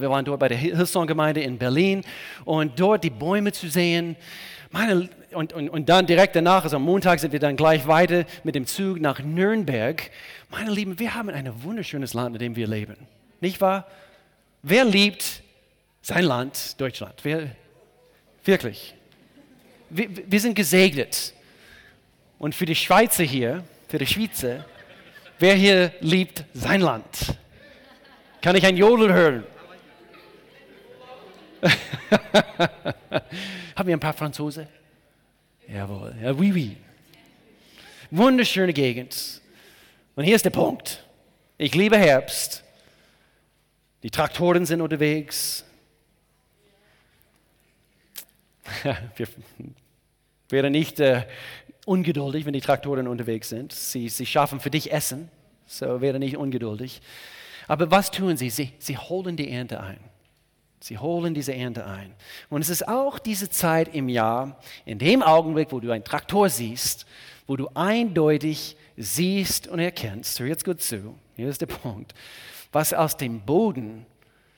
Wir waren dort bei der Hillsong-Gemeinde in Berlin und dort die Bäume zu sehen. Meine, und, und, und dann direkt danach, also am Montag sind wir dann gleich weiter mit dem Zug nach Nürnberg. Meine Lieben, wir haben ein wunderschönes Land, in dem wir leben. Nicht wahr? Wer liebt sein Land, Deutschland? Wer, wirklich? Wir, wir sind gesegnet. Und für die Schweizer hier, für die Schweizer, wer hier liebt sein Land? Kann ich ein Jodel hören? Haben wir ein paar Franzosen? Jawohl, ja, oui, oui. Wunderschöne Gegend. Und hier ist der Punkt. Ich liebe Herbst. Die Traktoren sind unterwegs. wir wären nicht äh, ungeduldig, wenn die Traktoren unterwegs sind. Sie, sie schaffen für dich Essen, so wäre nicht ungeduldig. Aber was tun sie? Sie, sie holen die Ernte ein. Sie holen diese Ernte ein. Und es ist auch diese Zeit im Jahr, in dem Augenblick, wo du einen Traktor siehst, wo du eindeutig siehst und erkennst, hör jetzt gut zu, hier ist der Punkt, was aus dem Boden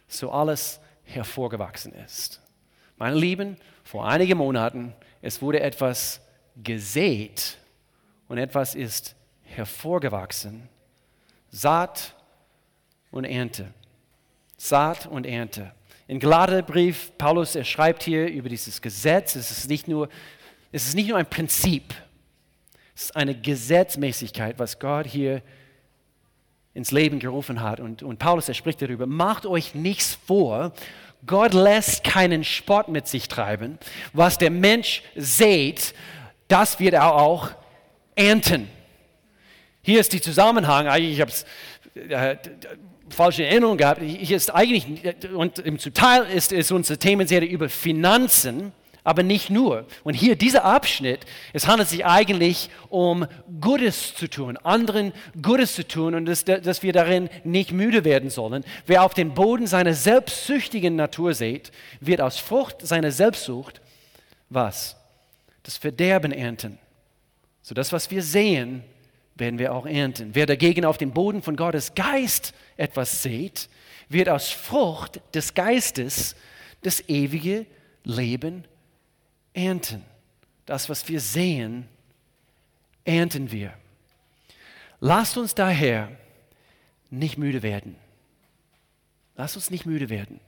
so alles hervorgewachsen ist. Meine Lieben, vor einigen Monaten, es wurde etwas gesät und etwas ist hervorgewachsen. Saat und Ernte. Saat und Ernte. In Galaterbrief, Paulus, er schreibt hier über dieses Gesetz. Es ist nicht nur, es ist nicht nur ein Prinzip, es ist eine Gesetzmäßigkeit, was Gott hier ins Leben gerufen hat. Und, und Paulus, er spricht darüber, macht euch nichts vor, Gott lässt keinen Sport mit sich treiben. Was der Mensch sät, das wird er auch ernten. Hier ist der Zusammenhang, eigentlich, ich habe es äh, falsche Erinnerung gehabt. Hier ist eigentlich, und im Teil ist, ist unsere Themenserie über Finanzen, aber nicht nur. Und hier dieser Abschnitt, es handelt sich eigentlich um Gutes zu tun, anderen Gutes zu tun und dass, dass wir darin nicht müde werden sollen. Wer auf den Boden seiner selbstsüchtigen Natur sät, wird aus Frucht seiner Selbstsucht was? Das Verderben ernten. So das, was wir sehen, werden wir auch ernten. Wer dagegen auf dem Boden von Gottes Geist etwas sät, wird aus Frucht des Geistes das ewige Leben ernten. Das, was wir sehen, ernten wir. Lasst uns daher nicht müde werden. Lasst uns nicht müde werden.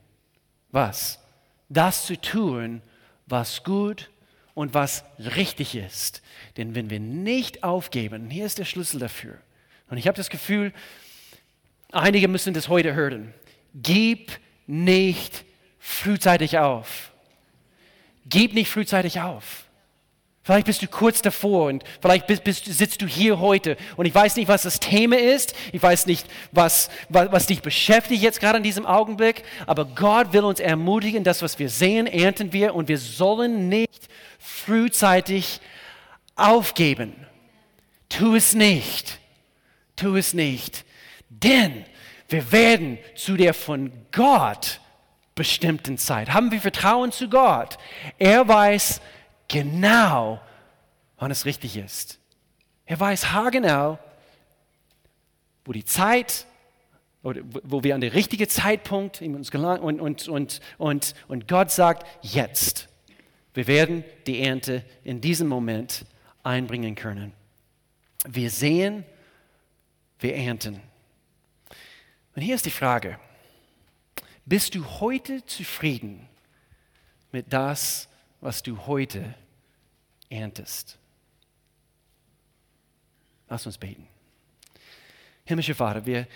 Was? Das zu tun, was gut ist und was richtig ist. Denn wenn wir nicht aufgeben, hier ist der Schlüssel dafür. Und ich habe das Gefühl, einige müssen das heute hören. Gib nicht frühzeitig auf. Gib nicht frühzeitig auf. Vielleicht bist du kurz davor und vielleicht bist, bist, sitzt du hier heute und ich weiß nicht, was das Thema ist. Ich weiß nicht, was, was, was dich beschäftigt jetzt gerade in diesem Augenblick. Aber Gott will uns ermutigen, das, was wir sehen, ernten wir und wir sollen nicht frühzeitig aufgeben. Tu es nicht. Tu es nicht. Denn wir werden zu der von Gott bestimmten Zeit. Haben wir Vertrauen zu Gott? Er weiß, genau, wann es richtig ist. Er weiß haargenau, wo die Zeit, oder wo wir an den richtigen Zeitpunkt uns gelangen und, und, und, und, und Gott sagt, jetzt. Wir werden die Ernte in diesem Moment einbringen können. Wir sehen, wir ernten. Und hier ist die Frage, bist du heute zufrieden mit das, was du heute erntest. Lass uns beten. Himmlischer Vater, wir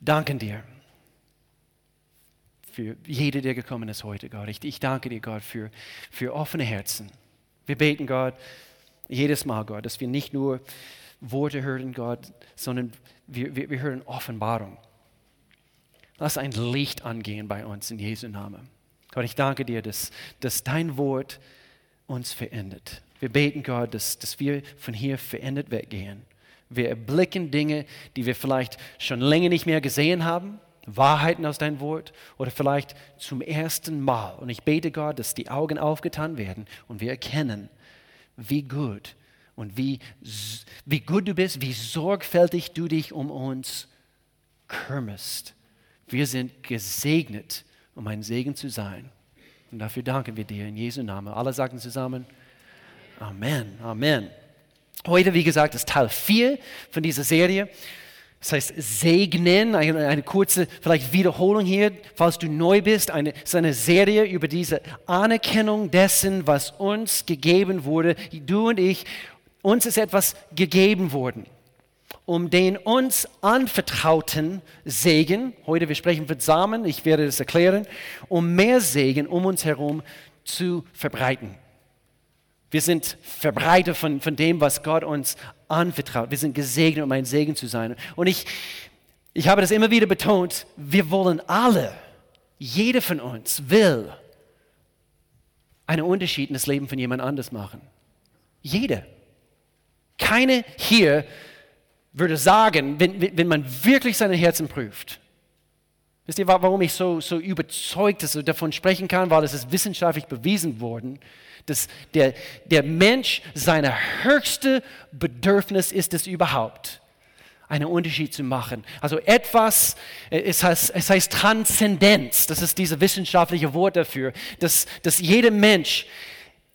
danken dir für jede, der gekommen ist heute, Gott. Ich, ich danke dir, Gott, für, für offene Herzen. Wir beten, Gott, jedes Mal, Gott, dass wir nicht nur Worte hören, Gott, sondern wir, wir, wir hören Offenbarung. Lass ein Licht angehen bei uns in Jesu Namen. Gott, ich danke dir, dass, dass dein Wort uns verändert. Wir beten, Gott, dass, dass wir von hier verändert weggehen. Wir erblicken Dinge, die wir vielleicht schon länger nicht mehr gesehen haben, Wahrheiten aus deinem Wort oder vielleicht zum ersten Mal. Und ich bete, Gott, dass die Augen aufgetan werden und wir erkennen, wie gut und wie, wie gut du bist, wie sorgfältig du dich um uns kümmerst Wir sind gesegnet, um ein Segen zu sein. Und dafür danken wir dir in Jesu Namen. Alle sagen zusammen, Amen, Amen. Heute, wie gesagt, ist Teil 4 von dieser Serie. Das heißt, segnen, eine, eine, kurze vielleicht Wiederholung hier, falls du neu bist. Eine, ist eine Serie über diese Anerkennung dessen, was uns gegeben wurde. Du und ich, uns ist etwas gegeben worden. Um den uns anvertrauten Segen, heute wir sprechen von Samen, ich werde das erklären, um mehr Segen um uns herum zu verbreiten. Wir sind Verbreiter von, von dem, was Gott uns anvertraut. Wir sind gesegnet, um ein Segen zu sein. Und ich, ich habe das immer wieder betont, wir wollen alle, jeder von uns will einen Unterschied in das Leben von jemand anders machen. Jeder. Keine hier würde sagen, wenn, wenn man wirklich seine Herzen prüft, Wisst ihr, warum ich so, so überzeugt davon sprechen kann? Weil es ist wissenschaftlich bewiesen worden, dass der, der Mensch seine höchste Bedürfnis ist es überhaupt, einen Unterschied zu machen. Also etwas, es heißt, es heißt Transzendenz, das ist dieses wissenschaftliche Wort dafür, dass, dass jeder Mensch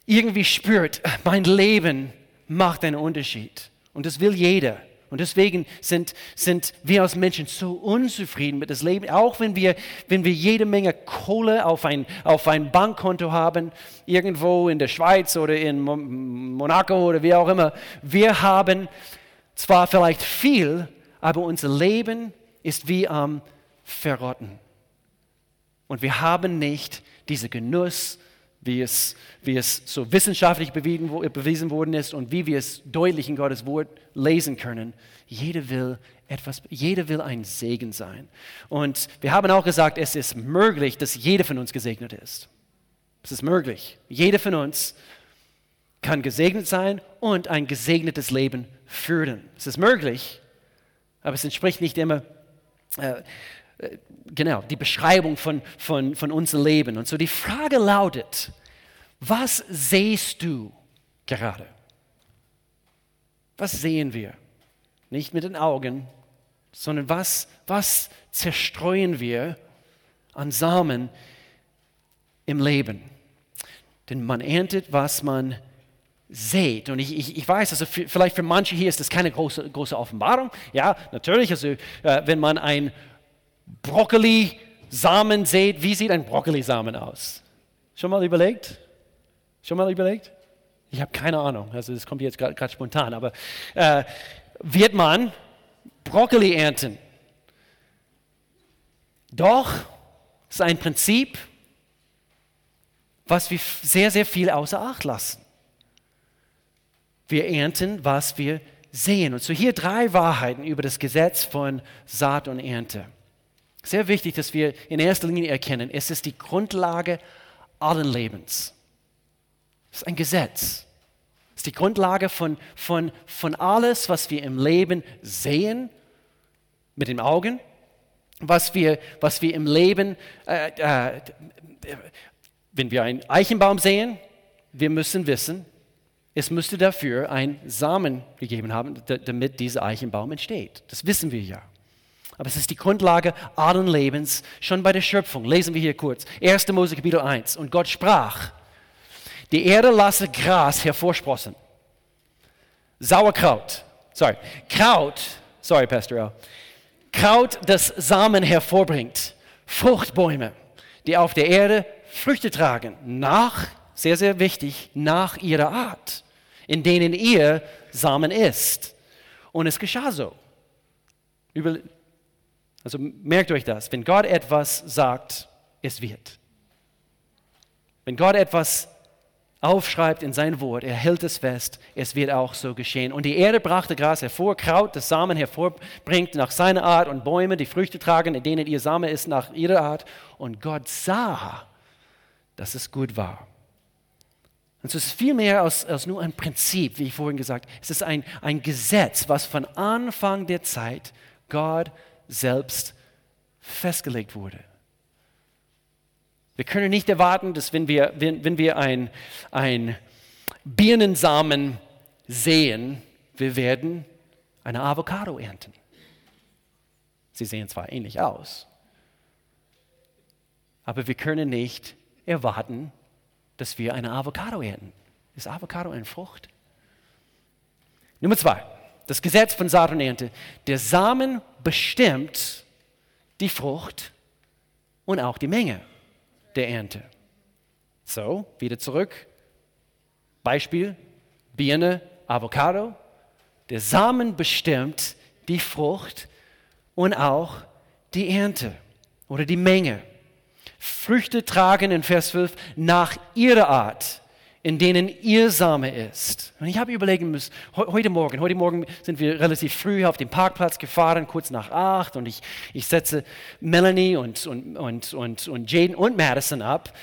irgendwie spürt, mein Leben macht einen Unterschied. Und das will jeder. Und deswegen sind, sind wir als Menschen so unzufrieden mit dem Leben, auch wenn wir, wenn wir jede Menge Kohle auf ein, auf ein Bankkonto haben, irgendwo in der Schweiz oder in Monaco oder wie auch immer. Wir haben zwar vielleicht viel, aber unser Leben ist wie am Verrotten. Und wir haben nicht diesen Genuss, wie es, wie es so wissenschaftlich bewiesen, worden ist und wie wir es deutlich in Gottes Wort lesen können. Jeder will etwas, jeder will ein Segen sein. Und wir haben auch gesagt, es ist möglich, dass jeder von uns gesegnet ist. Es ist möglich. Jeder von uns kann gesegnet sein und ein gesegnetes Leben führen. Es ist möglich, aber es entspricht nicht immer äh, genau, die Beschreibung von, von, von unserem Leben. Und so die Frage lautet, was siehst du gerade? Was sehen wir? Nicht mit den Augen, sondern was, was zerstreuen wir an Samen im Leben? Denn man erntet, was man sät. Und ich, ich, ich weiß, also für, vielleicht für manche hier ist das keine große, große Offenbarung. Ja, natürlich, also äh, wenn man ein Brokkoli-Samen seht, wie sieht ein Brokkoli-Samen aus? Schon mal überlegt? Schon mal überlegt? Ich habe keine Ahnung, also das kommt jetzt gerade spontan, aber äh, wird man Brokkoli ernten? Doch, es ist ein Prinzip, was wir sehr, sehr viel außer Acht lassen. Wir ernten, was wir sehen. Und so hier drei Wahrheiten über das Gesetz von Saat und Ernte. Sehr wichtig, dass wir in erster Linie erkennen, es ist die Grundlage allen Lebens. Es ist ein Gesetz. Es ist die Grundlage von, von, von alles, was wir im Leben sehen mit den Augen, was wir, was wir im Leben, äh, äh, wenn wir einen Eichenbaum sehen, wir müssen wissen, es müsste dafür ein Samen gegeben haben, damit dieser Eichenbaum entsteht. Das wissen wir ja. Aber es ist die Grundlage allen Lebens, schon bei der Schöpfung. Lesen wir hier kurz. 1. Mose Kapitel 1. Und Gott sprach, die Erde lasse Gras hervorsprossen. Sauerkraut, sorry, Kraut, sorry, Pastor Al, Kraut, das Samen hervorbringt. Fruchtbäume, die auf der Erde Früchte tragen, nach, sehr, sehr wichtig, nach ihrer Art, in denen ihr Samen ist. Und es geschah so. Über, also merkt euch das, wenn Gott etwas sagt, es wird. Wenn Gott etwas aufschreibt in sein Wort, er hält es fest, es wird auch so geschehen. Und die Erde brachte Gras hervor, Kraut, das Samen hervorbringt nach seiner Art und Bäume, die Früchte tragen, in denen ihr Samen ist nach ihrer Art. Und Gott sah, dass es gut war. Und es ist viel mehr als, als nur ein Prinzip, wie ich vorhin gesagt habe. Es ist ein, ein Gesetz, was von Anfang der Zeit Gott selbst festgelegt wurde. Wir können nicht erwarten, dass wenn wir, wenn, wenn wir ein, ein Birnensamen sehen, wir werden eine Avocado ernten. Sie sehen zwar ähnlich aus, aber wir können nicht erwarten, dass wir eine Avocado ernten. Ist Avocado eine Frucht? Nummer zwei, das Gesetz von Saat und Ernte. Der Samen bestimmt die Frucht und auch die Menge der Ernte. So, wieder zurück. Beispiel, Birne, Avocado. Der Samen bestimmt die Frucht und auch die Ernte oder die Menge. Früchte tragen in Vers 12 nach ihrer Art, in denen ihr Same ist. Und ich habe überlegen müssen, heute Morgen, heute Morgen sind wir relativ früh auf den Parkplatz gefahren, kurz nach acht, und ich, ich setze Melanie und, und, und, und, und Jaden und Madison ab.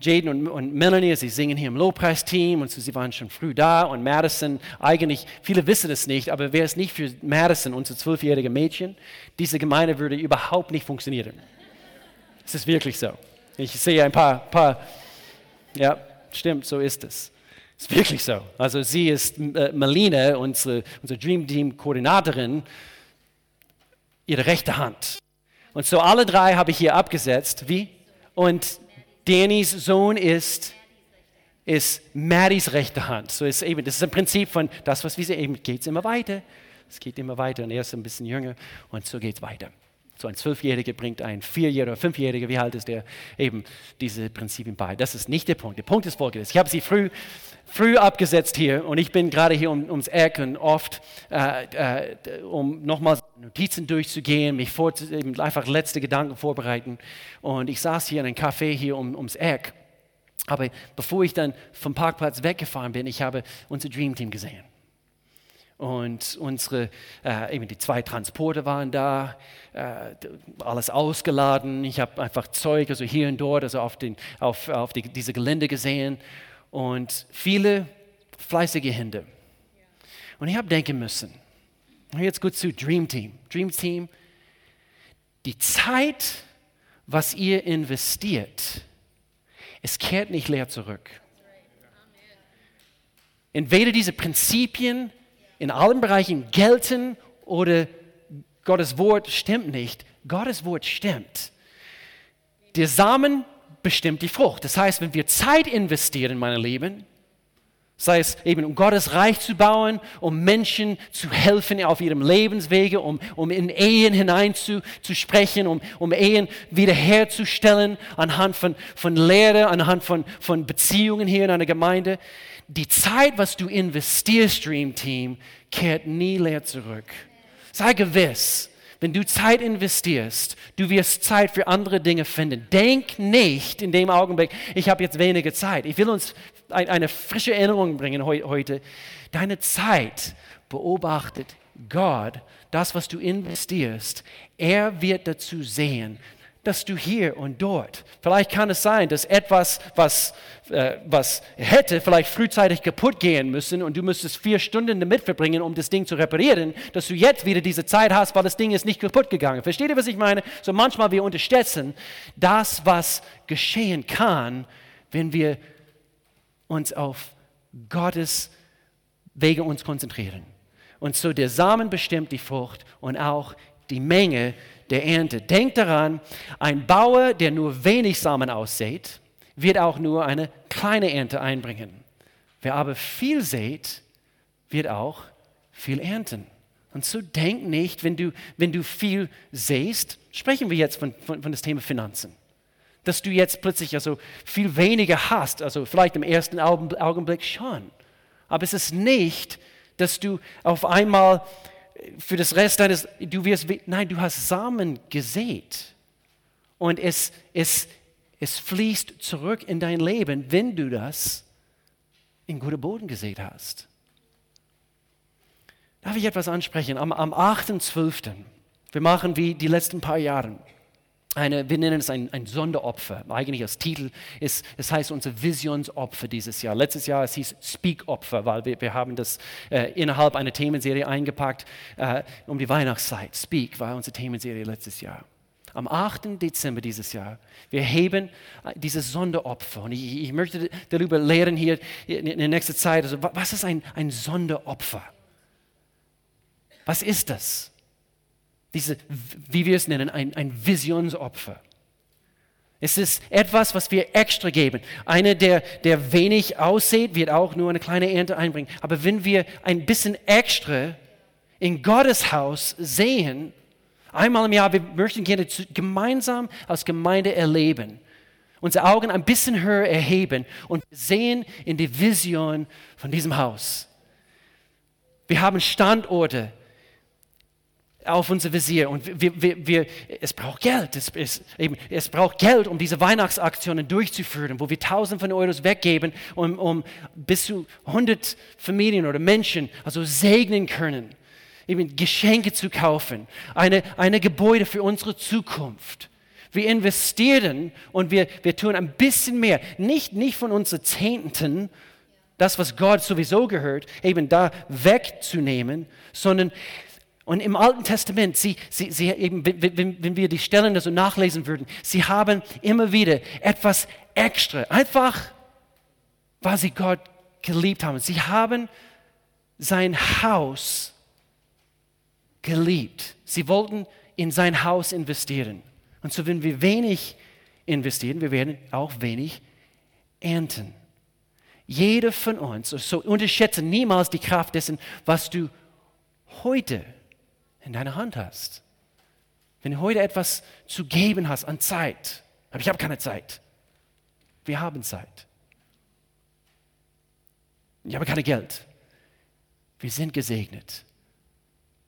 Jaden und, und Melanie, sie singen hier im Lobpreisteam und so, sie waren schon früh da und Madison, eigentlich, viele wissen es nicht, aber wäre es nicht für Madison, unser zwölfjährige Mädchen, diese Gemeinde würde überhaupt nicht funktionieren. Es ist wirklich so. Ich sehe ein paar, paar ja, stimmt, so ist es. Ist wirklich so. Also sie ist äh, Melina, unsere, unsere Dream Team Koordinatorin, ihre rechte Hand. Und so alle drei habe ich hier abgesetzt. Wie? Und Dannys Sohn ist, ist Marys rechte Hand. So ist eben, das ist ein Prinzip von das, was wir sehen, eben geht es immer weiter. Es geht immer weiter und er ist ein bisschen jünger und so geht es weiter. So ein Zwölfjähriger bringt ein Vierjähriger Fünfjähriger, wie alt ist der, eben diese Prinzipien bei. Das ist nicht der Punkt. Der Punkt ist folgendes. Ich habe sie früh, früh abgesetzt hier und ich bin gerade hier um, ums Eck und oft, äh, äh, um nochmal Notizen durchzugehen, mich vor, eben einfach letzte Gedanken vorbereiten. Und ich saß hier in einem Café hier um, ums Eck. Aber bevor ich dann vom Parkplatz weggefahren bin, ich habe unser Dream Team gesehen. Und unsere, äh, eben die zwei Transporte waren da, äh, alles ausgeladen. Ich habe einfach Zeug, also hier und dort, also auf, den, auf, auf die, diese Gelände gesehen und viele fleißige Hände. Und ich habe denken müssen, jetzt gut zu Dream Team. Dream Team, die Zeit, was ihr investiert, es kehrt nicht leer zurück. Entweder diese Prinzipien in allen Bereichen gelten oder Gottes Wort stimmt nicht. Gottes Wort stimmt. Der Samen bestimmt die Frucht. Das heißt, wenn wir Zeit investieren, meine Lieben, sei es eben um Gottes Reich zu bauen, um Menschen zu helfen auf ihrem Lebenswege, um, um in Ehen hinein zu, um, um Ehen wiederherzustellen anhand von, von Lehre, anhand von, von Beziehungen hier in einer Gemeinde die Zeit, was du investierst, Dream Team, kehrt nie leer zurück. Sei gewiss, wenn du Zeit investierst, du wirst Zeit für andere Dinge finden. Denk nicht in dem Augenblick, ich habe jetzt weniger Zeit. Ich will uns eine frische Erinnerung bringen heute. Deine Zeit beobachtet Gott, das, was du investierst. Er wird dazu sehen, dass du hier und dort, vielleicht kann es sein, dass etwas, was, äh, was hätte vielleicht frühzeitig kaputt gehen müssen und du müsstest vier Stunden damit verbringen, um das Ding zu reparieren, dass du jetzt wieder diese Zeit hast, weil das Ding ist nicht kaputt gegangen. Versteht ihr, was ich meine? So manchmal wir unterschätzen das, was geschehen kann, wenn wir uns auf Gottes Wege uns konzentrieren. Und so der Samen bestimmt die Frucht und auch die Menge der Ernte. Denkt daran, ein Bauer, der nur wenig Samen aussät, wird auch nur eine kleine Ernte einbringen. Wer aber viel sät, wird auch viel ernten. Und so denk nicht, wenn du, wenn du viel säst, sprechen wir jetzt von, von, von das Thema Finanzen, dass du jetzt plötzlich also viel weniger hast, also vielleicht im ersten Augenblick schon. Aber es ist nicht, dass du auf einmal für das Rest deines, du wirst, nein, du hast Samen gesät. Und es, es, es fließt zurück in dein Leben, wenn du das in guter Boden gesät hast. Darf ich etwas ansprechen? Am, am 8.12. Wir machen wie die letzten paar Jahre eine, wir nennen es ein, ein Sonderopfer. Eigentlich als Titel ist, es heißt unser Visionsopfer dieses Jahr. Letztes Jahr es hieß Speak-Opfer, weil wir, wir haben das äh, innerhalb einer Themenserie eingepackt äh, um die Weihnachtszeit. Speak war unsere Themenserie letztes Jahr. Am 8. Dezember dieses Jahr, wir heben äh, dieses Sonderopfer. Und ich, ich möchte darüber lehren hier in der nächsten Zeit. Also, was ist ein, ein Sonderopfer? Was ist das? Diese, wie wir es nennen, ein, ein Visionsopfer. Es ist etwas, was wir extra geben. Einer, der, der wenig aussieht, wird auch nur eine kleine Ernte einbringen. Aber wenn wir ein bisschen extra in Gottes Haus sehen, einmal im Jahr, wir möchten gerne gemeinsam als Gemeinde erleben, unsere Augen ein bisschen höher erheben und sehen in die Vision von diesem Haus. Wir haben Standorte auf unser Visier und wir, wir, wir, es braucht Geld. Es, es, eben, es braucht Geld, um diese Weihnachtsaktionen durchzuführen, wo wir Tausende von Euros weggeben, um, um bis zu 100 Familien oder Menschen also segnen können, eben Geschenke zu kaufen, eine, eine Gebäude für unsere Zukunft. Wir investieren und wir, wir tun ein bisschen mehr, nicht, nicht von unseren Zehnten, das, was Gott sowieso gehört, eben da wegzunehmen, sondern und im Alten Testament, sie, sie, sie eben, wenn, wenn wir die Stellen so nachlesen würden, sie haben immer wieder etwas extra, einfach weil sie Gott geliebt haben. Sie haben sein Haus geliebt. Sie wollten in sein Haus investieren. Und so, wenn wir wenig investieren, wir werden auch wenig ernten. Jeder von uns, so unterschätze niemals die Kraft dessen, was du heute in deiner Hand hast. Wenn du heute etwas zu geben hast an Zeit, aber ich habe keine Zeit. Wir haben Zeit. Ich habe kein Geld. Wir sind gesegnet.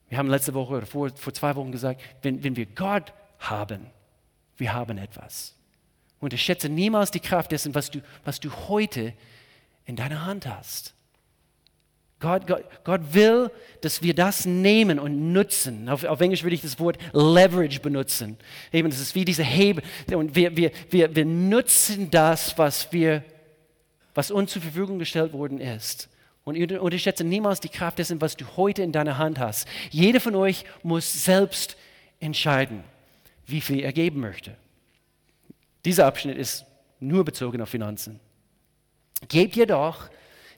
Wir haben letzte Woche oder vor, vor zwei Wochen gesagt, wenn, wenn wir Gott haben, wir haben etwas. Unterschätze niemals die Kraft dessen, was du, was du heute in deiner Hand hast. Gott, Gott, Gott will, dass wir das nehmen und nutzen. Auf, auf, Englisch würde ich das Wort Leverage benutzen. Eben, das ist wie diese Hebel. Und wir, wir, wir, wir nutzen das, was, wir, was uns zur Verfügung gestellt worden ist. Und unterschätze niemals die Kraft dessen, was du heute in deiner Hand hast. Jeder von euch muss selbst entscheiden, wie viel er geben möchte. Dieser Abschnitt ist nur bezogen auf Finanzen. Gebt jedoch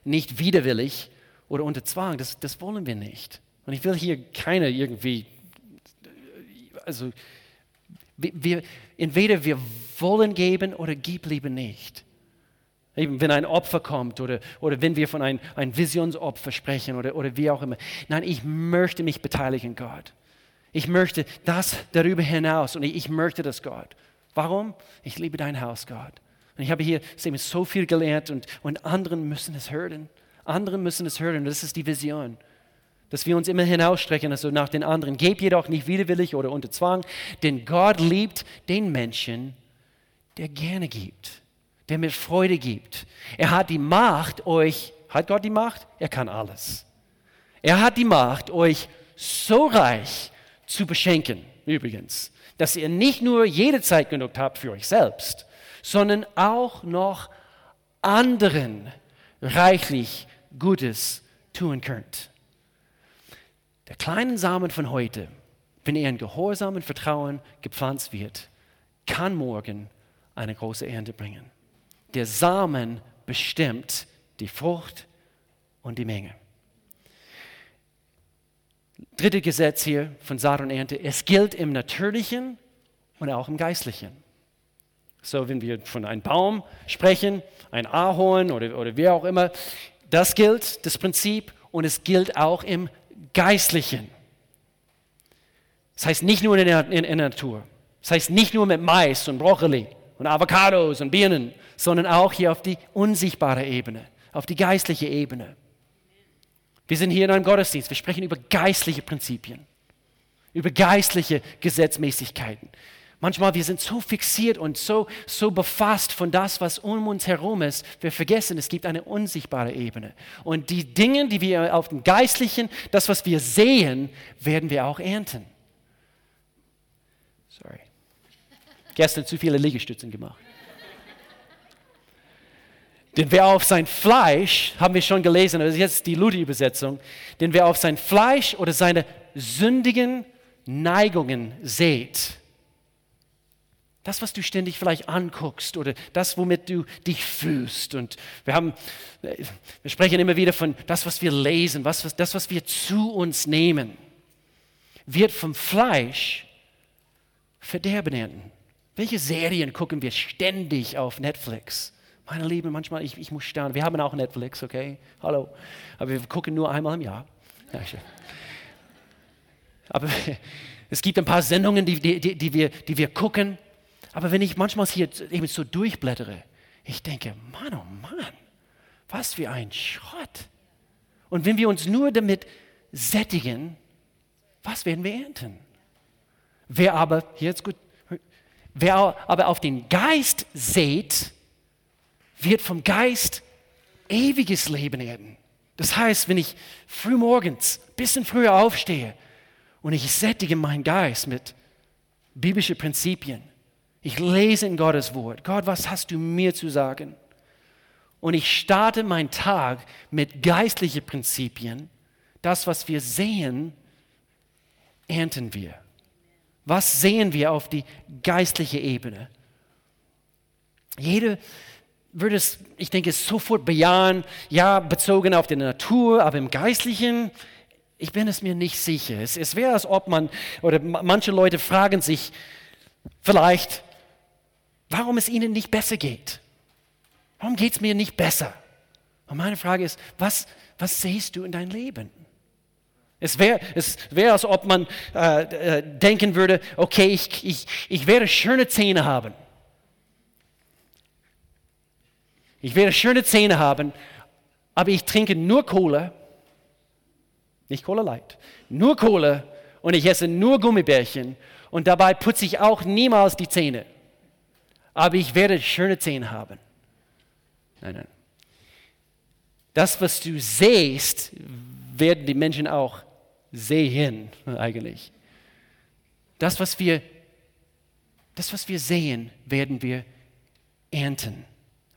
nicht widerwillig, oder unter Zwang. Das, das wollen wir nicht. Und ich will hier keiner irgendwie, also wir, entweder wir wollen geben oder gib lieber nicht. Eben, wenn ein Opfer kommt oder, oder wenn wir von einem ein Visionsopfer sprechen oder, oder wie auch immer. Nein, ich möchte mich beteiligen, Gott. Ich möchte das darüber hinaus und ich, ich möchte das, Gott. Warum? Ich liebe dein Haus, Gott. Und ich habe hier so viel gelernt und, und anderen müssen es hören. Andere müssen es hören. Das ist die Vision. Dass wir uns immer hinausstrecken also nach den anderen. Gebt jedoch nicht widerwillig oder unter Zwang, denn Gott liebt den Menschen, der gerne gibt, der mit Freude gibt. Er hat die Macht, euch, hat Gott die Macht? Er kann alles. Er hat die Macht, euch so reich zu beschenken, übrigens, dass ihr nicht nur jede Zeit genug habt für euch selbst, sondern auch noch anderen reichlich Gutes tun könnt. Der kleine Samen von heute, wenn er in Gehorsam und Vertrauen gepflanzt wird, kann morgen eine große Ernte bringen. Der Samen bestimmt die Frucht und die Menge. Dritte Gesetz hier von Saat und Ernte. Es gilt im Natürlichen und auch im Geistlichen. So, wenn wir von einem Baum sprechen, ein Ahorn oder, oder wie auch immer, das gilt, das Prinzip, und es gilt auch im Geistlichen. Das heißt nicht nur in der, in, in der Natur. Das heißt nicht nur mit Mais und Brokkoli und Avocados und Birnen, sondern auch hier auf die unsichtbare Ebene, auf die geistliche Ebene. Wir sind hier in einem Gottesdienst. Wir sprechen über geistliche Prinzipien, über geistliche Gesetzmäßigkeiten. Manchmal wir sind so fixiert und so, so befasst von das, was um uns herum ist, wir vergessen, es gibt eine unsichtbare Ebene. Und die Dinge, die wir auf dem Geistlichen, das, was wir sehen, werden wir auch ernten. Sorry. Gestern zu viele Liegestützen gemacht. Denn wer auf sein Fleisch, haben wir schon gelesen, das ist jetzt die Luther-Übersetzung, denn wer auf sein Fleisch oder seine sündigen Neigungen seht, das, was du ständig vielleicht anguckst oder das, womit du dich fühlst. Und wir haben, wir sprechen immer wieder von das, was wir lesen, was, das, was wir zu uns nehmen, wird vom Fleisch Verderben ernten. Welche Serien gucken wir ständig auf Netflix? Meine Lieben, manchmal, ich, ich muss staunen. Wir haben auch Netflix, okay? Hallo. Aber wir gucken nur einmal im Jahr. Ja, aber es gibt ein paar Sendungen, die, die, die, wir, die wir gucken. Aber wenn ich manchmal hier eben so durchblättere, ich denke, Mann, oh Mann, was für ein Schrott. Und wenn wir uns nur damit sättigen, was werden wir ernten? Wer aber, hier ist gut, wer aber auf den Geist sät, wird vom Geist ewiges Leben ernten. Das heißt, wenn ich frühmorgens ein bisschen früher aufstehe und ich sättige meinen Geist mit biblischen Prinzipien, ich lese in Gottes Wort, Gott, was hast du mir zu sagen? Und ich starte meinen Tag mit geistlichen Prinzipien. Das, was wir sehen, ernten wir. Was sehen wir auf die geistliche Ebene? Jede würde es, ich denke, sofort bejahen, ja, bezogen auf die Natur, aber im Geistlichen, ich bin es mir nicht sicher. Es, es wäre, als ob man, oder manche Leute fragen sich vielleicht, warum es ihnen nicht besser geht. Warum geht es mir nicht besser? Und meine Frage ist, was, was siehst du in dein Leben? Es wäre, es wär, als ob man äh, äh, denken würde, okay, ich, ich, ich werde schöne Zähne haben. Ich werde schöne Zähne haben, aber ich trinke nur Cola, nicht Cola Light, nur Cola und ich esse nur Gummibärchen und dabei putze ich auch niemals die Zähne. Aber ich werde schöne Zähne haben. Nein, nein. Das, was du siehst, werden die Menschen auch sehen eigentlich. Das, was wir, das, was wir sehen, werden wir ernten.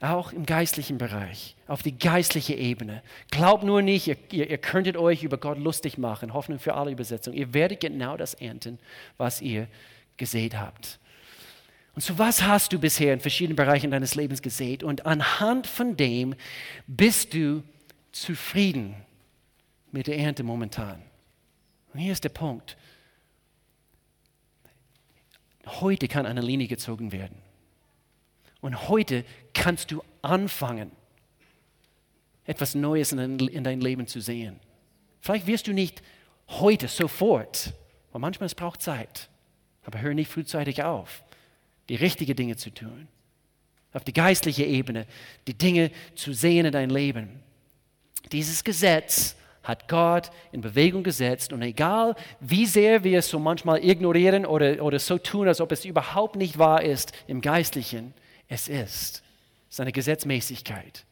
Auch im geistlichen Bereich, auf die geistliche Ebene. Glaubt nur nicht, ihr, ihr, könntet euch über Gott lustig machen. Hoffnung für alle Übersetzungen. Ihr werdet genau das ernten, was ihr gesät habt. Und so was hast du bisher in verschiedenen Bereichen deines Lebens gesät? Und anhand von dem bist du zufrieden mit der Ernte momentan. Und hier ist der Punkt. Heute kann eine Linie gezogen werden. Und heute kannst du anfangen, etwas Neues in dein, Leben zu sehen. Vielleicht wirst du nicht heute sofort, weil manchmal es braucht Zeit. Aber hör nicht frühzeitig auf, die richtigen Dinge zu tun. Auf die geistliche Ebene, die Dinge zu sehen in dein Leben. Dieses Gesetz hat Gott in Bewegung gesetzt und egal wie sehr wir es so manchmal ignorieren oder, oder so tun, als ob es überhaupt nicht wahr ist im Geistlichen, es ist. Es ist eine Gesetzmäßigkeit.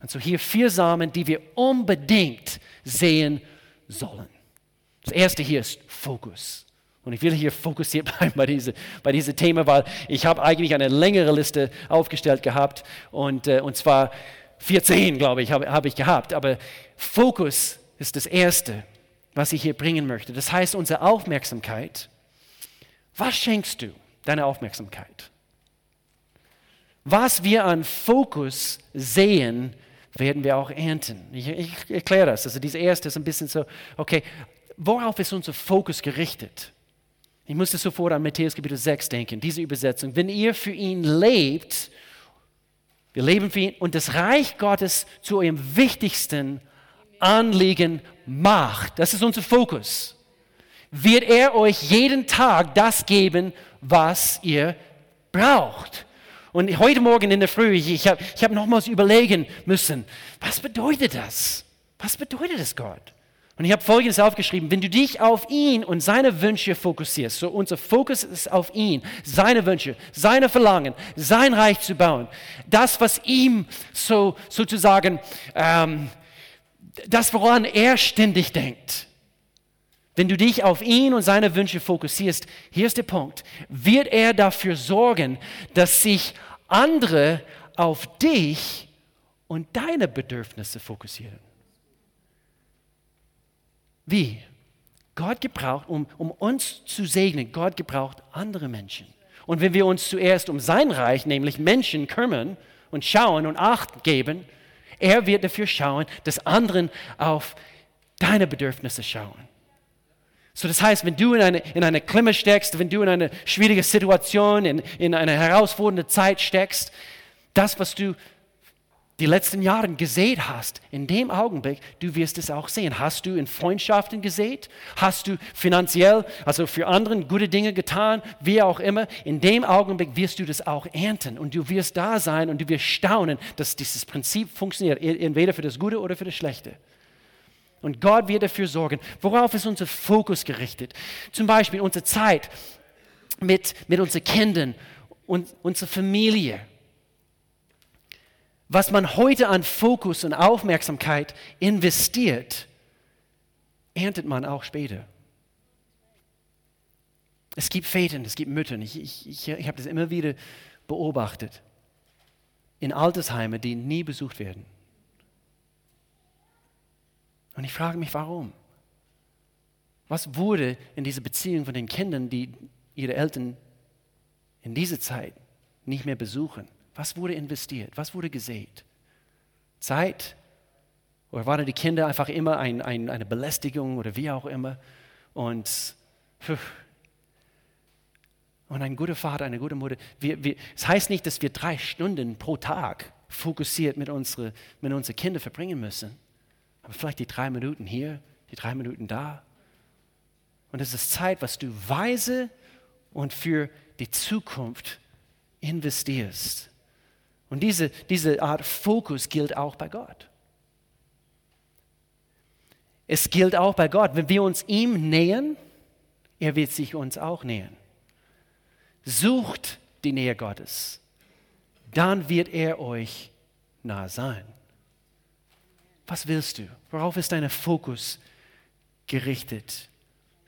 Und so hier vier Samen, die wir unbedingt sehen sollen. Das erste hier ist Fokus. Und ich will hier fokussiert bleiben bei, diese, bei diesem Thema, weil ich habe eigentlich eine längere Liste aufgestellt gehabt und, äh, und zwar 14, glaube ich, habe, habe ich gehabt. Aber Fokus ist das Erste, was ich hier bringen möchte. Das heißt, unsere Aufmerksamkeit. Was schenkst du deiner Aufmerksamkeit? Was wir an Fokus sehen, werden wir auch ernten. Ich, ich erkläre das. Also, diese erste ist ein bisschen so, okay, worauf ist unser Fokus gerichtet? Ich musste sofort an Matthäus Kapitel 6 denken, diese Übersetzung. Wenn ihr für ihn lebt, wir leben für ihn und das Reich Gottes zu eurem wichtigsten Anliegen macht, das ist unser Fokus, wird er euch jeden Tag das geben, was ihr braucht. Und heute Morgen in der Früh, ich, habe ich hab nochmals überlegen müssen, was bedeutet das? Was bedeutet das Gott? Und ich habe Folgendes aufgeschrieben, wenn du dich auf ihn und seine Wünsche fokussierst, so unser Fokus ist auf ihn, seine Wünsche, seine Verlangen, sein Reich zu bauen, das, was ihm so sozusagen, ähm, das, woran er ständig denkt. Wenn du dich auf ihn und seine Wünsche fokussierst, hier ist der Punkt, wird er dafür sorgen, dass sich andere auf dich und deine Bedürfnisse fokussieren. Wie? Gott gebraucht, um, um uns zu segnen, Gott gebraucht andere Menschen. Und wenn wir uns zuerst um sein Reich, nämlich Menschen, kümmern und schauen und Acht geben, er wird dafür schauen, dass anderen auf deine Bedürfnisse schauen. So, das heißt, wenn du in eine, in eine Klimme steckst, wenn du in eine schwierige Situation, in, in eine herausfordernde Zeit steckst, das, was du die letzten Jahre gesät hast, in dem Augenblick, du wirst es auch sehen. Hast du in Freundschaften gesät? Hast du finanziell, also für anderen gute Dinge getan? Wie auch immer. In dem Augenblick wirst du das auch ernten und du wirst da sein und du wirst staunen, dass dieses Prinzip funktioniert, entweder für das Gute oder für das Schlechte. Und Gott wird dafür sorgen. Worauf ist unser Fokus gerichtet? Zum Beispiel unsere Zeit mit, mit unseren Kindern und unserer Familie was man heute an Fokus und Aufmerksamkeit investiert, erntet man auch später. Es gibt Väter, es gibt Mütter, ich, ich, ich, ich habe das immer wieder beobachtet, in Altersheimen, die nie besucht werden. Und ich frage mich, warum? Was wurde in dieser Beziehung von den Kindern, die ihre Eltern in dieser Zeit nicht mehr besuchen? Was wurde investiert? Was wurde gesät? Zeit? Oder waren die Kinder einfach immer ein, ein, eine Belästigung oder wie auch immer? Und, und ein guter Vater, eine gute Mutter. Wir, wir, das heißt nicht, dass wir drei Stunden pro Tag fokussiert mit, unsere, mit unseren Kindern verbringen müssen. Aber vielleicht die drei Minuten hier, die drei Minuten da. Und es ist Zeit, was du weise und für die Zukunft investierst. Und diese, diese Art Fokus gilt auch bei Gott. Es gilt auch bei Gott, wenn wir uns ihm nähern, er wird sich uns auch nähern. Sucht die Nähe Gottes, dann wird er euch nah sein. Was willst du? Worauf ist dein Fokus gerichtet?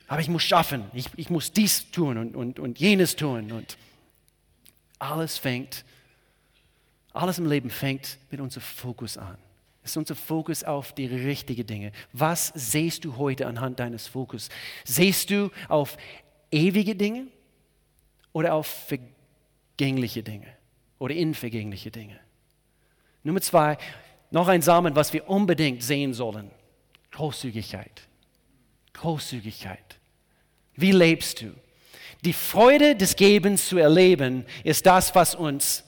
Aber ich muss schaffen, ich, ich muss dies tun und, und, und jenes tun. Und alles fängt an alles im Leben fängt mit unserem Fokus an. Es ist unser Fokus auf die richtigen Dinge. Was siehst du heute anhand deines Fokus? Siehst du auf ewige Dinge oder auf vergängliche Dinge oder invergängliche Dinge? Nummer zwei, noch ein Samen, was wir unbedingt sehen sollen. Großzügigkeit. Großzügigkeit. Wie lebst du? Die Freude des Gebens zu erleben ist das, was uns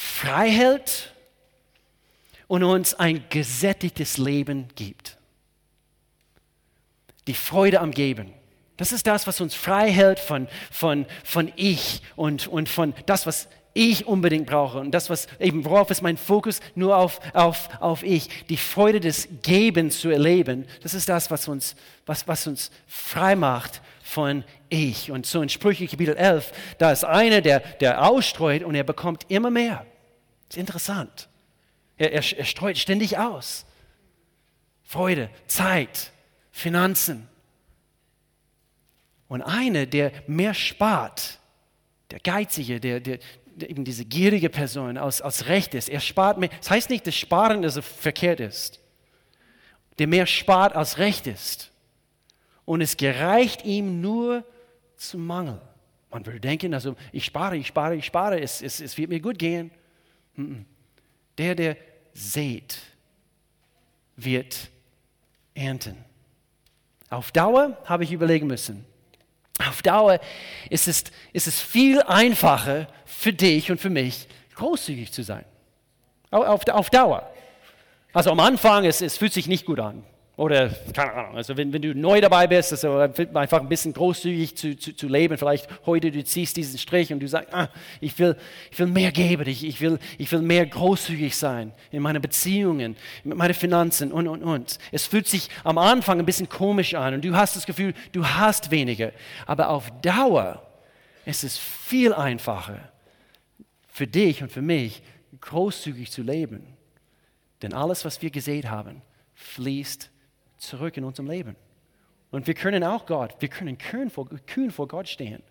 frei hält und uns ein gesättigtes Leben gibt. Die Freude am Geben. Das ist das, was uns frei hält von, von, von ich und, und von das, was ich unbedingt brauche. Und das, was eben, worauf ist mein Fokus? Nur auf, auf, auf ich. Die Freude des Gebens zu erleben, das ist das, was uns, was, was uns frei macht von ich. Und so in Sprüche Kapitel 11, da ist einer, der, der ausstreut und er bekommt immer mehr. Ist interessant. Er, er, er streut ständig aus. Freude, Zeit, Finanzen. Und einer, der mehr spart, der Geizige, der, der, der eben diese gierige Person aus, aus Recht ist, er spart mehr. Das heißt nicht, dass Sparen also verkehrt ist. Der mehr spart als Recht ist. Und es gereicht ihm nur zum Mangel. Man würde denken, also ich spare, ich spare, ich spare, es, es, es wird mir gut gehen. Der, der sät, wird ernten. Auf Dauer habe ich überlegen müssen. Auf Dauer ist es, ist es viel einfacher für dich und für mich, großzügig zu sein. Auf, auf Dauer. Also am Anfang, es, es fühlt sich nicht gut an. Oder, keine Ahnung, also wenn, wenn du neu dabei bist, also einfach ein bisschen großzügig zu, zu, zu leben. Vielleicht heute du ziehst diesen Strich und du sagst, ah, ich, will, ich will mehr geben, ich, ich, will, ich will mehr großzügig sein in meinen Beziehungen, mit meinen Finanzen und, und, und. Es fühlt sich am Anfang ein bisschen komisch an und du hast das Gefühl, du hast weniger. Aber auf Dauer ist es viel einfacher für dich und für mich, großzügig zu leben. Denn alles, was wir gesehen haben, fließt zurück in unserem Leben. Und wir können auch Gott, wir können kühn vor, kühn vor Gott stehen.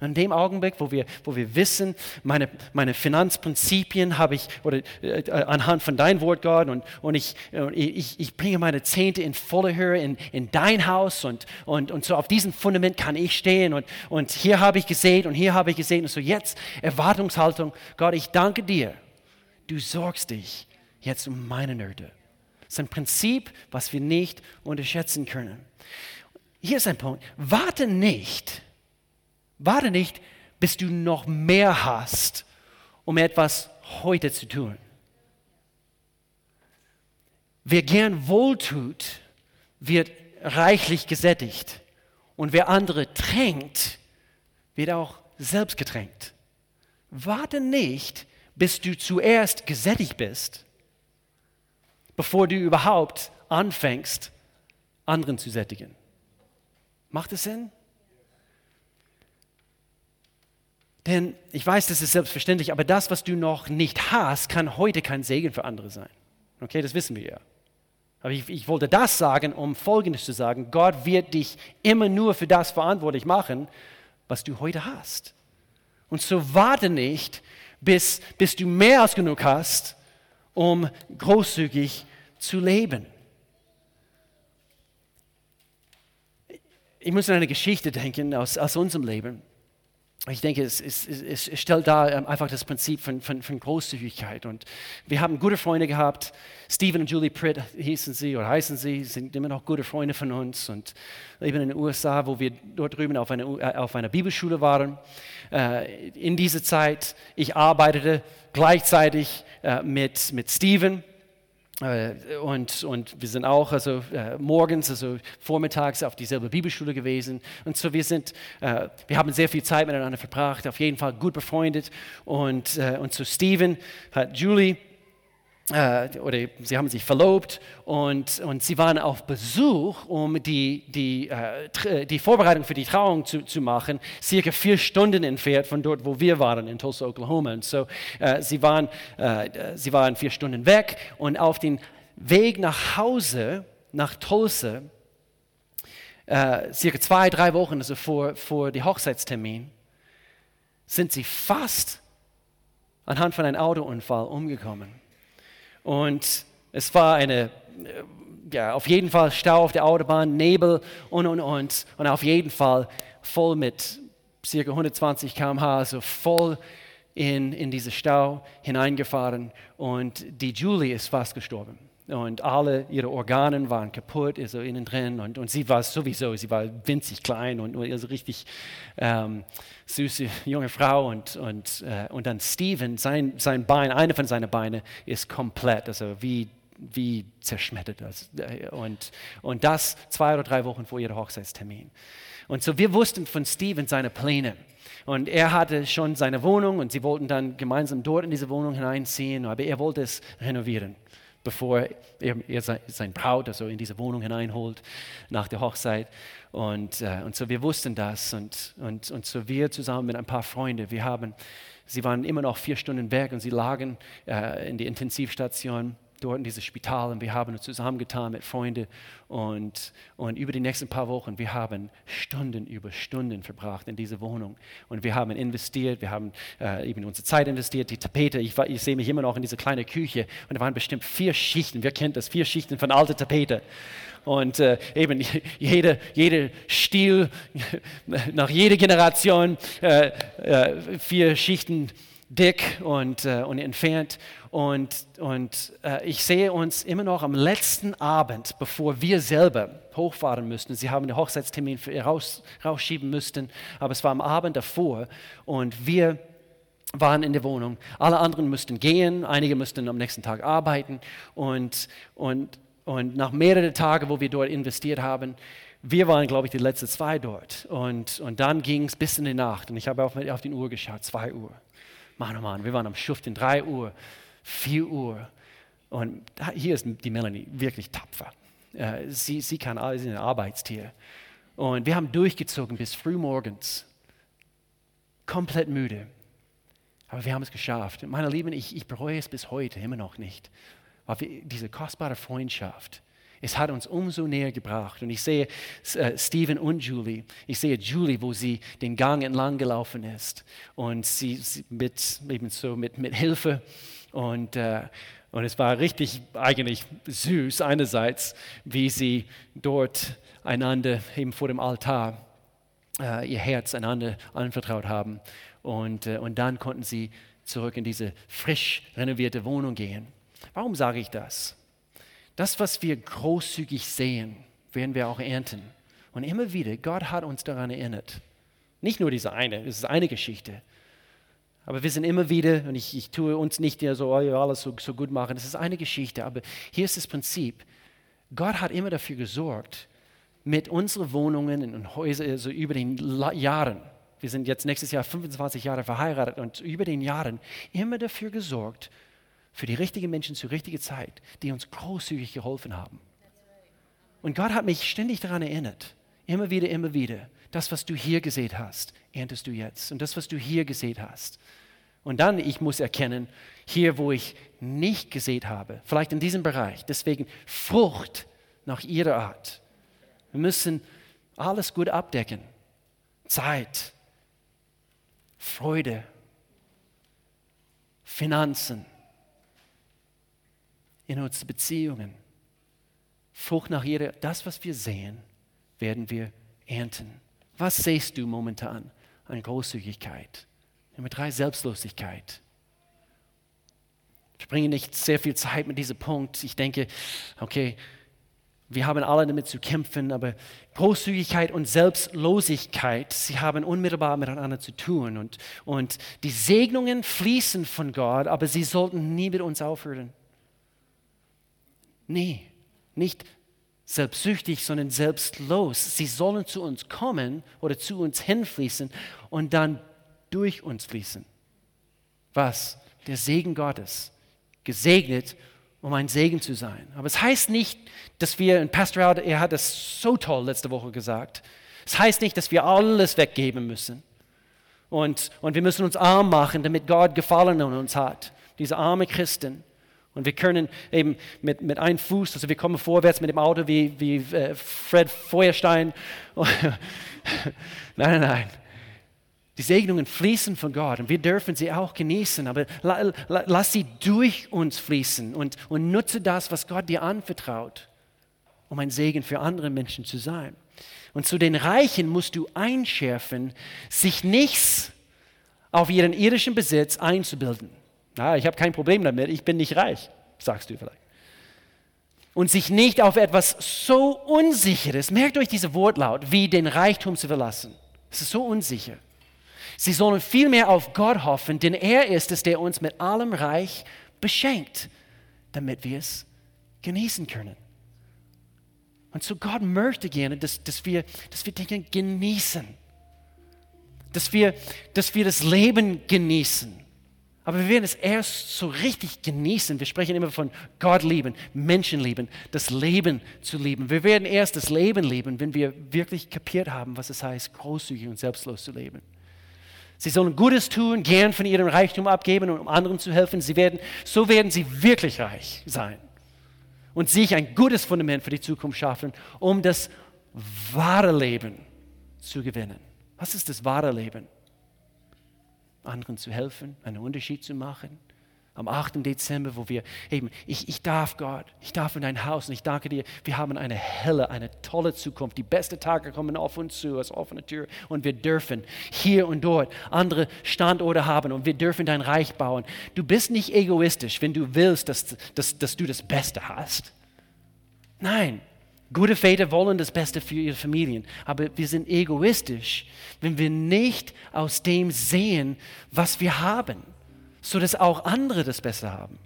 In dem Augenblick, wo wir, wo wir wissen, meine, meine Finanzprinzipien habe ich, oder äh, anhand von dein Wort, Gott, und, und ich, ich, ich bringe meine Zehnte in voller Höhe in, in dein Haus und, und, und so auf diesem Fundament kann ich stehen und, und hier habe ich gesehen und hier habe ich gesehen und so jetzt Erwartungshaltung, Gott, ich danke dir, du sorgst dich jetzt um meine Nöte. Das ist ein Prinzip, was wir nicht unterschätzen können. hier ist ein Punkt. Warte nicht, warte nicht, bis du noch mehr hast, um etwas heute zu tun. Wer gern wohltut, wird reichlich gesättigt. Und wer andere tränkt, wird auch selbst getränkt. Warte nicht, bis du zuerst gesättigt bist, bevor du überhaupt anfängst, anderen zu sättigen. Macht es Sinn? Denn ich weiß, das ist selbstverständlich, aber das, was du noch nicht hast, kann heute kein Segen für andere sein. Okay, das wissen wir ja. Aber ich, ich, wollte das sagen, um Folgendes zu sagen. Gott wird dich immer nur für das verantwortlich machen, was du heute hast. Und so warte nicht, bis, bis du mehr als genug hast, um großzügig zu leben. Ich muss an eine Geschichte denken aus, aus unserem Leben. Ich denke, es, es, es, stellt da ähm, einfach das Prinzip von, von, von, Großzügigkeit. Und wir haben gute Freunde gehabt. Stephen und Julie Pritt hießen sie oder heißen sie, sind immer noch gute Freunde von uns. Und eben in den USA, wo wir dort drüben auf einer, äh, auf einer Bibelschule waren. Äh, in dieser Zeit, ich arbeitete gleichzeitig äh, mit, mit Stephen und, und wir sind auch also, äh, morgens, also vormittags auf dieselbe Bibelschule gewesen. Und so wir sind, äh, wir haben sehr viel Zeit miteinander verbracht, auf jeden Fall gut befreundet. Und, äh, und so Stephen hat Julie äh, oder sie haben sich verlobt und, und sie waren auf Besuch, um die, die, äh, die Vorbereitung für die Trauung zu, zu machen, circa vier Stunden entfernt von dort, wo wir waren, in Tulsa, Oklahoma. Und so äh, sie, waren, äh, sie waren vier Stunden weg und auf dem Weg nach Hause, nach Tulsa, äh, circa zwei, drei Wochen also vor, vor dem Hochzeitstermin, sind sie fast anhand von einem Autounfall umgekommen. Und es war eine, äh, ja, auf jeden Fall Stau auf der Autobahn, Nebel und, und, und. Und auf jeden Fall voll mit ca. 120 km/h, also voll in, in diese Stau hineingefahren. Und die Julie ist fast gestorben und alle ihre Organe waren kaputt, also innen drin und, und sie war sowieso, sie war winzig klein und, und also richtig ähm, süße junge Frau und, und, äh, und dann Steven, sein, sein Bein, eine von seinen Beinen ist komplett, also wie, wie zerschmettert. Also, äh, und, und das zwei oder drei Wochen vor ihrem Hochzeitstermin. Und so wir wussten von Steven seine Pläne. Und er hatte schon seine Wohnung und sie wollten dann gemeinsam dort in diese Wohnung hineinziehen, aber er wollte es renovieren bevor er, er sein Braut also in diese Wohnung hineinholt nach der Hochzeit. Und, äh, und so wir wussten das und, und, und so wir zusammen mit ein paar Freunden, wir haben, sie waren immer noch vier Stunden weg und sie lagen äh, in die Intensivstation dort in dieses Spital und wir haben uns zusammengetan mit Freunden und, und über die nächsten paar Wochen, wir haben Stunden über Stunden verbracht in diese Wohnung und wir haben investiert, wir haben äh, eben unsere Zeit investiert, die Tapete, ich, ich sehe mich immer noch in dieser kleinen Küche und da waren bestimmt vier Schichten, wer kennt das, vier Schichten von alter Tapete und äh, eben jede, jede Stil, nach jeder Generation äh, äh, vier Schichten dick und, äh, und entfernt. Und, und äh, ich sehe uns immer noch am letzten Abend, bevor wir selber hochfahren müssten. Sie haben den Hochzeitstermin raus, rausschieben müssten, aber es war am Abend davor und wir waren in der Wohnung. Alle anderen mussten gehen, einige mussten am nächsten Tag arbeiten und, und, und nach mehreren Tagen, wo wir dort investiert haben, wir waren, glaube ich, die letzten zwei dort. Und, und dann ging es bis in die Nacht. Und ich habe auf, auf die Uhr geschaut, zwei Uhr. Mann, oh Mann, wir waren am Schuften, 3 Uhr, 4 Uhr. Und hier ist die Melanie wirklich tapfer. Äh, sie, sie kann alles, ist ein Arbeitstier. Und wir haben durchgezogen bis früh morgens. Komplett müde. Aber wir haben es geschafft. Meine Lieben, ich, ich bereue es bis heute immer noch nicht. Wir, diese kostbare Freundschaft, es hat uns umso näher gebracht. Und ich sehe äh, Stephen und Julie. Ich sehe Julie, wo sie den Gang entlang gelaufen ist. Und sie, sie mit, eben so mit, mit Hilfe. Und, äh, und es war richtig eigentlich süß einerseits, wie sie dort einander eben vor dem Altar äh, ihr Herz einander anvertraut haben. Und, äh, und dann konnten sie zurück in diese frisch renovierte Wohnung gehen. Warum sage ich das? Das, was wir großzügig sehen, werden wir auch ernten. Und immer wieder, Gott hat uns daran erinnert. Nicht nur diese eine, es ist eine Geschichte. Aber wir sind immer wieder, und ich, ich tue uns nicht so, oh, alles so, so gut machen, es ist eine Geschichte, aber hier ist das Prinzip. Gott hat immer dafür gesorgt, mit unseren Wohnungen und Häusern, also über den Jahren, wir sind jetzt nächstes Jahr 25 Jahre verheiratet und über den Jahren immer dafür gesorgt, für die richtigen Menschen zur richtigen Zeit, die uns großzügig geholfen haben. Und Gott hat mich ständig daran erinnert, immer wieder, immer wieder, das, was du hier gesehen hast, erntest du jetzt. Und das, was du hier gesehen hast. Und dann, ich muss erkennen, hier, wo ich nicht gesehen habe, vielleicht in diesem Bereich, deswegen Frucht nach ihrer Art. Wir müssen alles gut abdecken. Zeit, Freude, Finanzen, in unseren Beziehungen. Frucht nach ihrer, das, was wir sehen, werden wir ernten. Was siehst du momentan an Großzügigkeit? Nummer drei, Selbstlosigkeit. Ich bringe nicht sehr viel Zeit mit diesem Punkt. Ich denke, okay, wir haben alle damit zu kämpfen, aber Großzügigkeit und Selbstlosigkeit, sie haben unmittelbar miteinander zu tun. Und, und die Segnungen fließen von Gott, aber sie sollten nie mit uns aufhören. Nie, nicht selbstsüchtig, sondern selbstlos. Sie sollen zu uns kommen oder zu uns hinfließen und dann durch uns fließen. Was? Der Segen Gottes. Gesegnet, um ein Segen zu sein. Aber es heißt nicht, dass wir, und Pastor Al, er hat das so toll letzte Woche gesagt, es heißt nicht, dass wir alles weggeben müssen. Und, und wir müssen uns arm machen, damit Gott Gefallen an uns hat. Diese arme Christen. Und wir können eben mit, mit einem Fuß, also wir kommen vorwärts mit dem Auto wie, wie äh, Fred Feuerstein. nein, nein, nein. Die Segnungen fließen von Gott und wir dürfen sie auch genießen, aber la, la, lass sie durch uns fließen und, und nutze das, was Gott dir anvertraut, um ein Segen für andere Menschen zu sein. Und zu den Reichen musst du einschärfen, sich nichts auf ihren irdischen Besitz einzubilden. Na, ich habe kein Problem damit, ich bin nicht reich, sagst du vielleicht. Und sich nicht auf etwas so Unsicheres, merkt euch diese Wortlaut, wie den Reichtum zu verlassen. Es ist so unsicher. Sie sollen vielmehr auf Gott hoffen, denn er ist es, der uns mit allem Reich beschenkt, damit wir es genießen können. Und so Gott möchte gerne, dass, dass, wir, dass wir Dinge genießen, dass wir, dass wir das Leben genießen. Aber wir werden es erst so richtig genießen. Wir sprechen immer von Gott lieben, Menschen lieben, das Leben zu lieben. Wir werden erst das Leben lieben, wenn wir wirklich kapiert haben, was es heißt, großzügig und selbstlos zu leben. Sie sollen Gutes tun, gern von ihrem Reichtum abgeben und um anderen zu helfen. Sie werden, so werden sie wirklich reich sein und sich ein gutes Fundament für die Zukunft schaffen, um das wahre Leben zu gewinnen. Was ist das wahre Leben? Anderen zu helfen, einen Unterschied zu machen. Am 8. Dezember, wo wir eben, ich, ich darf Gott, ich darf in dein Haus und ich danke dir, wir haben eine helle, eine tolle Zukunft. Die besten Tage kommen auf uns zu als offene Tür und wir dürfen hier und dort andere Standorte haben und wir dürfen dein Reich bauen. Du bist nicht egoistisch, wenn du willst, dass, dass, dass du das Beste hast. Nein, Gute Väter wollen das Beste für ihre Familien, aber wir sind egoistisch, wenn wir nicht aus dem sehen, was wir haben, sodass auch andere das Beste haben.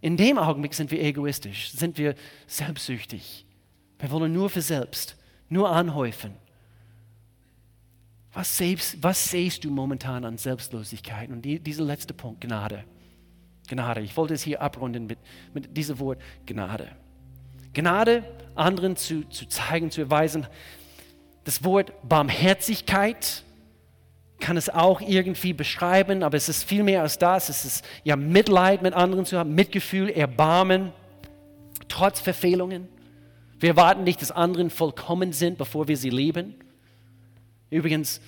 In dem Augenblick sind wir egoistisch, sind wir selbstsüchtig. Wir wollen nur für selbst, nur anhäufen. Was siehst, was siehst du momentan an Selbstlosigkeit? Und die, dieser letzte Punkt, Gnade. Gnade. Ich wollte es hier abrunden mit, mit diesem Wort Gnade. Gnade anderen zu, zu zeigen, zu erweisen. Das Wort Barmherzigkeit kann es auch irgendwie beschreiben, aber es ist viel mehr als das. Es ist ja Mitleid mit anderen zu haben, Mitgefühl, Erbarmen, trotz Verfehlungen. Wir erwarten nicht, dass anderen vollkommen sind, bevor wir sie lieben. Übrigens,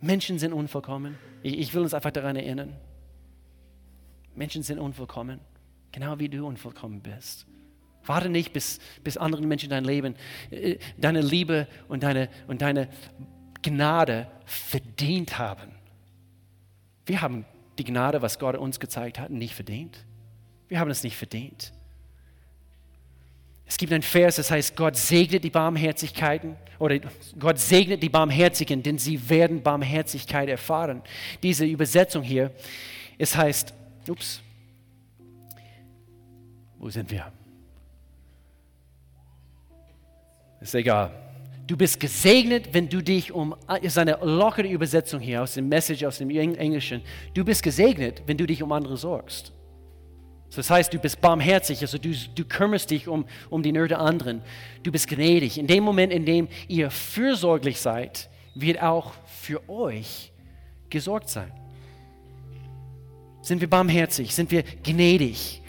Menschen sind unvollkommen. Ich, ich will uns einfach daran erinnern. Menschen sind unvollkommen, genau wie du unvollkommen bist. Warte nicht, bis, bis andere Menschen dein Leben, äh, deine Liebe und deine, und deine Gnade verdient haben. Wir haben die Gnade, was Gott uns gezeigt hat, nicht verdient. Wir haben es nicht verdient. Es gibt ein Vers, das heißt, Gott segnet die Barmherzigkeiten oder Gott segnet die Barmherzigen, denn sie werden Barmherzigkeit erfahren. Diese Übersetzung hier, es heißt, ups, wo sind wir? Ist egal. Du bist gesegnet, wenn du dich um, ist eine lockere Übersetzung hier aus dem Message, aus dem Englischen. Du bist gesegnet, wenn du dich um andere sorgst. Das heißt, du bist barmherzig, also du, du kümmerst dich um, um die Nöte anderen. Du bist gnädig. In dem Moment, in dem ihr fürsorglich seid, wird auch für euch gesorgt sein. Sind wir barmherzig? Sind wir gnädig?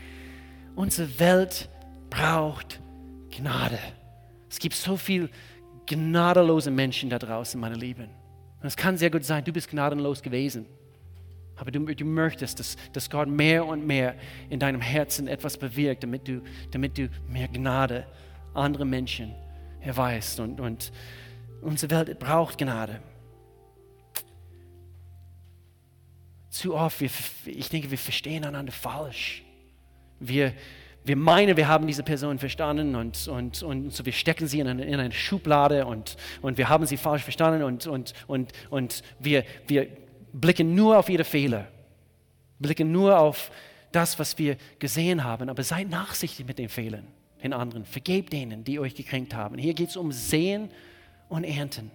Unsere Welt braucht Gnade. Es gibt so viele gnadenlose Menschen da draußen, meine Lieben. Und es kann sehr gut sein, du bist gnadenlos gewesen. Aber du, du möchtest, dass, dass Gott mehr und mehr in deinem Herzen etwas bewirkt, damit du, damit du mehr Gnade andere Menschen erweist. Und, und unsere Welt braucht Gnade. Zu oft, wir, ich denke, wir verstehen einander falsch. Wir, wir meinen, wir haben diese Person verstanden und, und, und so wir stecken sie in eine, in eine Schublade und, und wir haben sie falsch verstanden und, und, und, und wir, wir blicken nur auf ihre Fehler, blicken nur auf das, was wir gesehen haben, aber seid nachsichtig mit den Fehlern den anderen. Vergebt denen, die euch gekränkt haben. Hier geht es um Sehen und Ernten.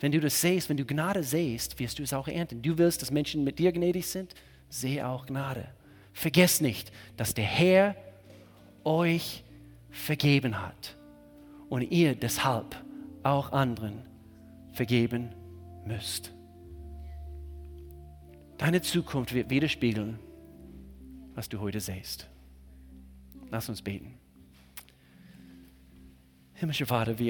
Wenn du das siehst, wenn du Gnade siehst, wirst du es auch ernten. Du willst, dass Menschen mit dir gnädig sind, sehe auch Gnade. Vergesst nicht, dass der Herr euch vergeben hat und ihr deshalb auch anderen vergeben müsst. Deine Zukunft wird widerspiegeln, was du heute siehst. Lass uns beten. Himmlischer Vater, wir